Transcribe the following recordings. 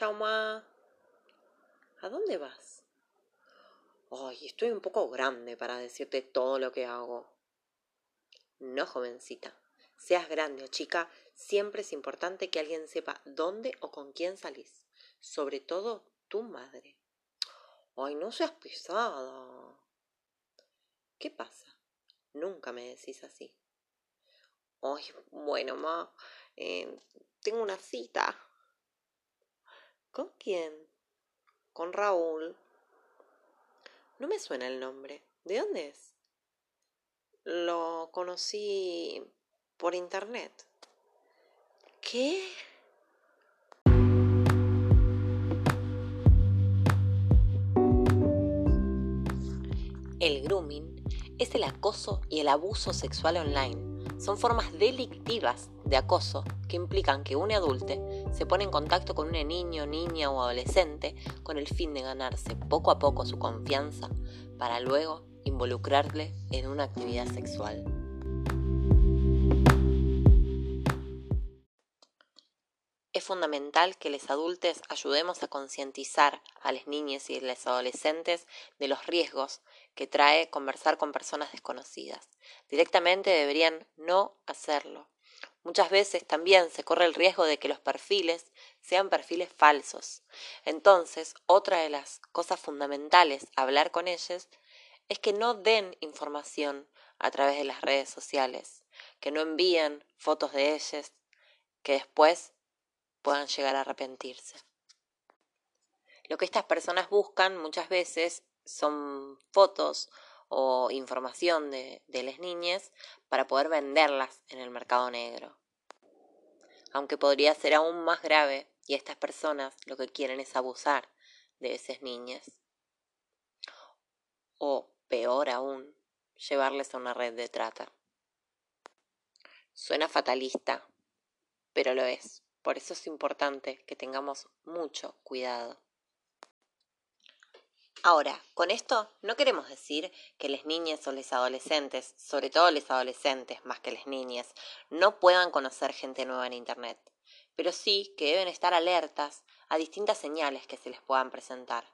Chao, ma. ¿A dónde vas? Ay, estoy un poco grande para decirte todo lo que hago. No, jovencita. Seas grande o chica, siempre es importante que alguien sepa dónde o con quién salís. Sobre todo tu madre. Ay, no seas pesada. ¿Qué pasa? Nunca me decís así. Ay, bueno, ma, eh, tengo una cita. ¿Con quién? Con Raúl. No me suena el nombre. ¿De dónde es? Lo conocí por internet. ¿Qué? El grooming es el acoso y el abuso sexual online. Son formas delictivas de acoso que implican que un adulte se pone en contacto con un niño, niña o adolescente con el fin de ganarse poco a poco su confianza para luego involucrarle en una actividad sexual. Es fundamental que los adultos ayudemos a concientizar a las niñas y a los adolescentes de los riesgos que trae conversar con personas desconocidas. Directamente deberían no hacerlo. Muchas veces también se corre el riesgo de que los perfiles sean perfiles falsos. Entonces, otra de las cosas fundamentales a hablar con ellos es que no den información a través de las redes sociales, que no envíen fotos de ellos que después puedan llegar a arrepentirse. Lo que estas personas buscan muchas veces son fotos o información de, de las niñas para poder venderlas en el mercado negro. Aunque podría ser aún más grave y estas personas lo que quieren es abusar de esas niñas. O, peor aún, llevarles a una red de trata. Suena fatalista, pero lo es. Por eso es importante que tengamos mucho cuidado. Ahora, con esto no queremos decir que las niñas o los adolescentes, sobre todo los adolescentes más que las niñas, no puedan conocer gente nueva en Internet, pero sí que deben estar alertas a distintas señales que se les puedan presentar.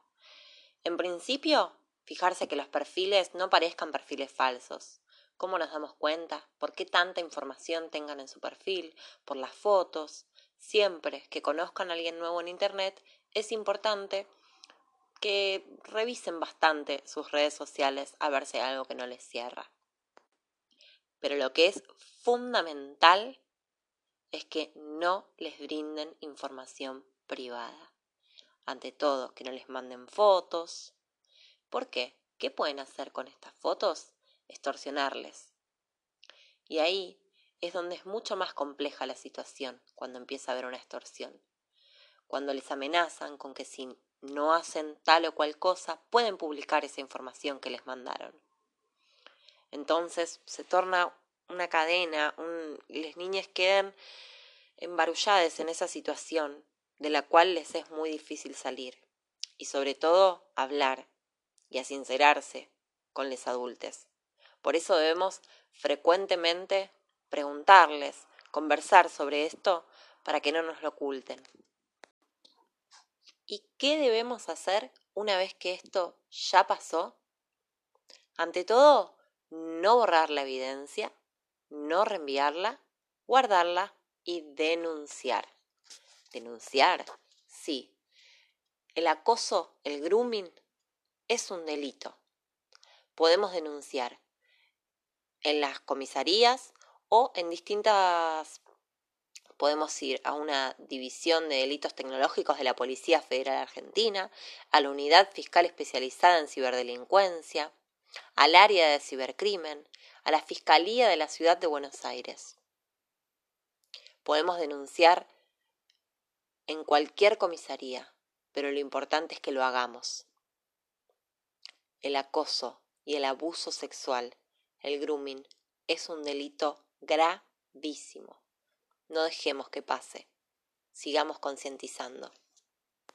En principio, fijarse que los perfiles no parezcan perfiles falsos. ¿Cómo nos damos cuenta? ¿Por qué tanta información tengan en su perfil? Por las fotos, Siempre que conozcan a alguien nuevo en Internet, es importante que revisen bastante sus redes sociales a ver si hay algo que no les cierra. Pero lo que es fundamental es que no les brinden información privada. Ante todo, que no les manden fotos. ¿Por qué? ¿Qué pueden hacer con estas fotos? Extorsionarles. Y ahí es donde es mucho más compleja la situación cuando empieza a haber una extorsión. Cuando les amenazan con que si no hacen tal o cual cosa, pueden publicar esa información que les mandaron. Entonces se torna una cadena, y las niñas quedan embarulladas en esa situación de la cual les es muy difícil salir. Y sobre todo hablar y a sincerarse con los adultos. Por eso debemos frecuentemente preguntarles, conversar sobre esto para que no nos lo oculten. ¿Y qué debemos hacer una vez que esto ya pasó? Ante todo, no borrar la evidencia, no reenviarla, guardarla y denunciar. Denunciar, sí. El acoso, el grooming, es un delito. Podemos denunciar en las comisarías o en distintas podemos ir a una división de delitos tecnológicos de la Policía Federal Argentina, a la Unidad Fiscal Especializada en Ciberdelincuencia, al área de cibercrimen, a la Fiscalía de la Ciudad de Buenos Aires. Podemos denunciar en cualquier comisaría, pero lo importante es que lo hagamos. El acoso y el abuso sexual, el grooming, es un delito gravísimo. No dejemos que pase. Sigamos concientizando.